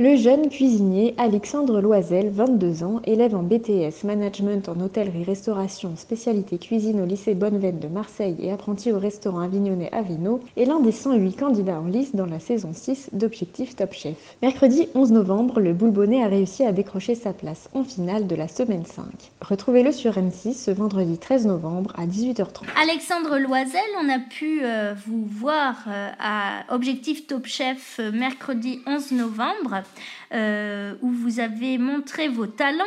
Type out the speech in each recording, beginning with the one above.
Le jeune cuisinier Alexandre Loisel, 22 ans, élève en BTS Management en hôtellerie-restauration spécialité cuisine au lycée Bonneveine de Marseille et apprenti au restaurant Avignonnet Avino, est l'un des 108 candidats en lice dans la saison 6 d'Objectif Top Chef. Mercredi 11 novembre, le Boulbonnet a réussi à décrocher sa place en finale de la semaine 5. Retrouvez-le sur M6 ce vendredi 13 novembre à 18h30. Alexandre Loisel, on a pu euh, vous voir euh, à Objectif Top Chef euh, mercredi 11 novembre. Euh, où vous avez montré vos talents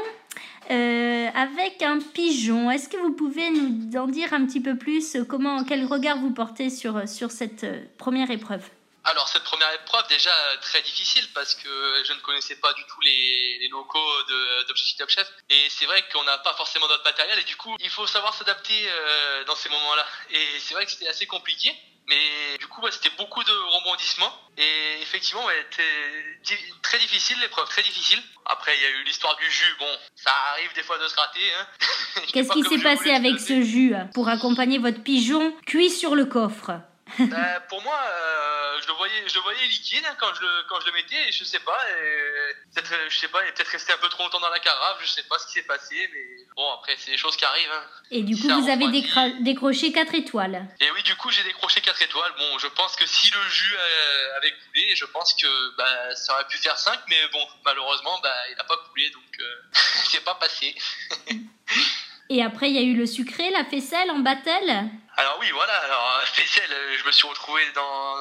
euh, avec un pigeon. Est-ce que vous pouvez nous en dire un petit peu plus? Comment, quel regard vous portez sur, cette euh, première épreuve? Alors cette première épreuve déjà très difficile parce que je ne connaissais pas du tout les, les locaux d'Objectif Top Chef et c'est vrai qu'on n'a pas forcément notre matériel et du coup il faut savoir s'adapter euh, dans ces moments-là et c'est vrai que c'était assez compliqué mais du coup, ouais, c'était beaucoup de rebondissements. Et effectivement, ouais, c'était très difficile, l'épreuve, très difficile. Après, il y a eu l'histoire du jus. Bon, ça arrive des fois de se rater. Hein. Qu'est-ce qui s'est passé avec ce jus pour accompagner votre pigeon cuit sur le coffre? Bah, pour moi, euh, je le voyais, je le voyais liquide hein, quand je le, quand je le mettais. Et je sais pas, peut-être, je sais pas, il est peut-être resté un peu trop longtemps dans la carafe. Je sais pas ce qui s'est passé, mais bon, après c'est des choses qui arrivent. Hein. Et du coup, vous avez décroché 4 étoiles. Et oui, du coup, j'ai décroché 4 étoiles. Bon, je pense que si le jus euh, avait coulé, je pense que bah, ça aurait pu faire 5, mais bon, malheureusement, bah, il n'a pas coulé, donc euh, c'est pas passé. Et après, il y a eu le sucré, la faisselle en battle alors oui, voilà. Alors euh, faisselle, euh, je me suis retrouvé dans,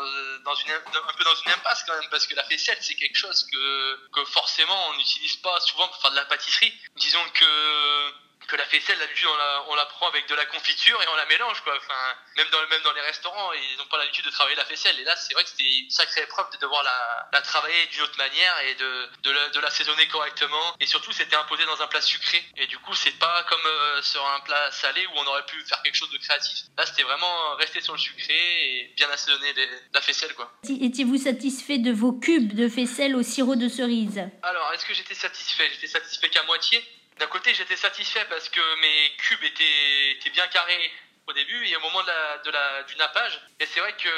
dans une, un peu dans une impasse quand même parce que la faisselle, c'est quelque chose que, que forcément on n'utilise pas souvent pour faire de la pâtisserie. Disons que que la faisselle, d'habitude, on la, on la prend avec de la confiture et on la mélange, quoi. Enfin, même dans, même dans les restaurants, ils n'ont pas l'habitude de travailler la faisselle. Et là, c'est vrai que c'était une sacrée épreuve de devoir la, la travailler d'une autre manière et de, de, l'assaisonner correctement. Et surtout, c'était imposé dans un plat sucré. Et du coup, c'est pas comme euh, sur un plat salé où on aurait pu faire quelque chose de créatif. Là, c'était vraiment rester sur le sucré et bien assaisonner la faisselle, quoi. Étiez-vous satisfait de vos cubes de faisselle au sirop de cerise? Alors, est-ce que j'étais satisfait? J'étais satisfait qu'à moitié. D'un côté, j'étais satisfait parce que mes cubes étaient, étaient bien carrés au début et au moment de la, de la, du nappage. Et c'est vrai que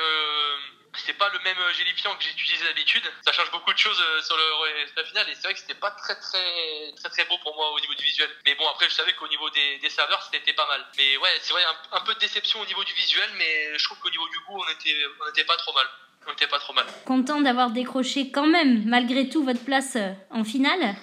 c'est pas le même gélifiant que j'utilisais d'habitude. Ça change beaucoup de choses euh, sur le résultat final et c'est vrai que c'était pas très très très très beau pour moi au niveau du visuel. Mais bon après je savais qu'au niveau des, des saveurs c'était pas mal. Mais ouais c'est vrai un, peu de déception au niveau du visuel mais je trouve qu'au niveau du goût on était on pas trop mal. On était pas trop mal. Content d'avoir décroché quand même malgré tout votre place euh, en finale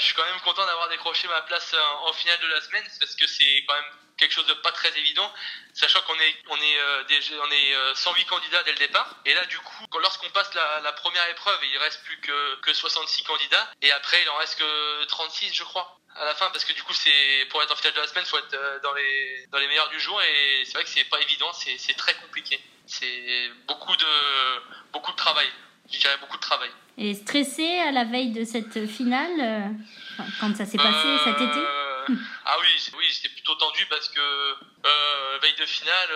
je suis quand même content d'avoir décroché ma place en finale de la semaine parce que c'est quand même quelque chose de pas très évident, sachant qu'on est on est euh, on est 108 euh, candidats dès le départ. Et là, du coup, lorsqu'on passe la, première épreuve, il reste plus que, que 66 candidats, et après il en reste que 36, je crois à la fin. Parce que du coup c'est pour être en finale de la semaine faut être euh, dans les dans les meilleurs du jour. Et c'est vrai que c'est pas évident c'est très compliqué. C'est beaucoup de beaucoup de travail je dirais beaucoup de travail et stressé à la veille de cette finale, euh, quand ça s'est passé euh, cet été Ah oui, oui j'étais plutôt tendu parce que euh, veille de finale,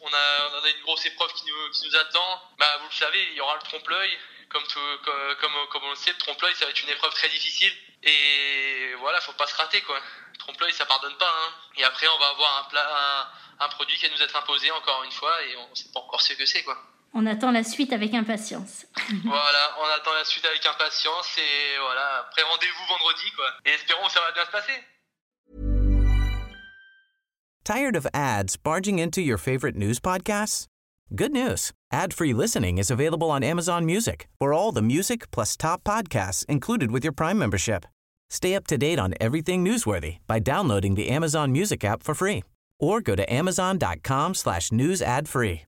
on, a, on a une grosse épreuve qui nous, qui nous attend. Bah, vous le savez, il y aura le trompe-l'œil. Comme, comme, comme, on le sait, le trompe-l'œil, ça va être une épreuve très difficile. Et voilà, faut pas se rater, quoi. Trompe-l'œil, ça pardonne pas. Hein. Et après, on va avoir un, plat, un, un produit qui va nous être imposé encore une fois et on sait pas encore ce que c'est, quoi. On attend la suite avec impatience. voilà, on attend la suite avec impatience et voilà, après rendez-vous vendredi quoi. Et espérons que ça va bien se passer. Tired of ads barging into your favorite news podcasts? Good news. Ad-free listening is available on Amazon Music. For all the music plus top podcasts included with your Prime membership. Stay up to date on everything newsworthy by downloading the Amazon Music app for free or go to amazon.com slash news ad free.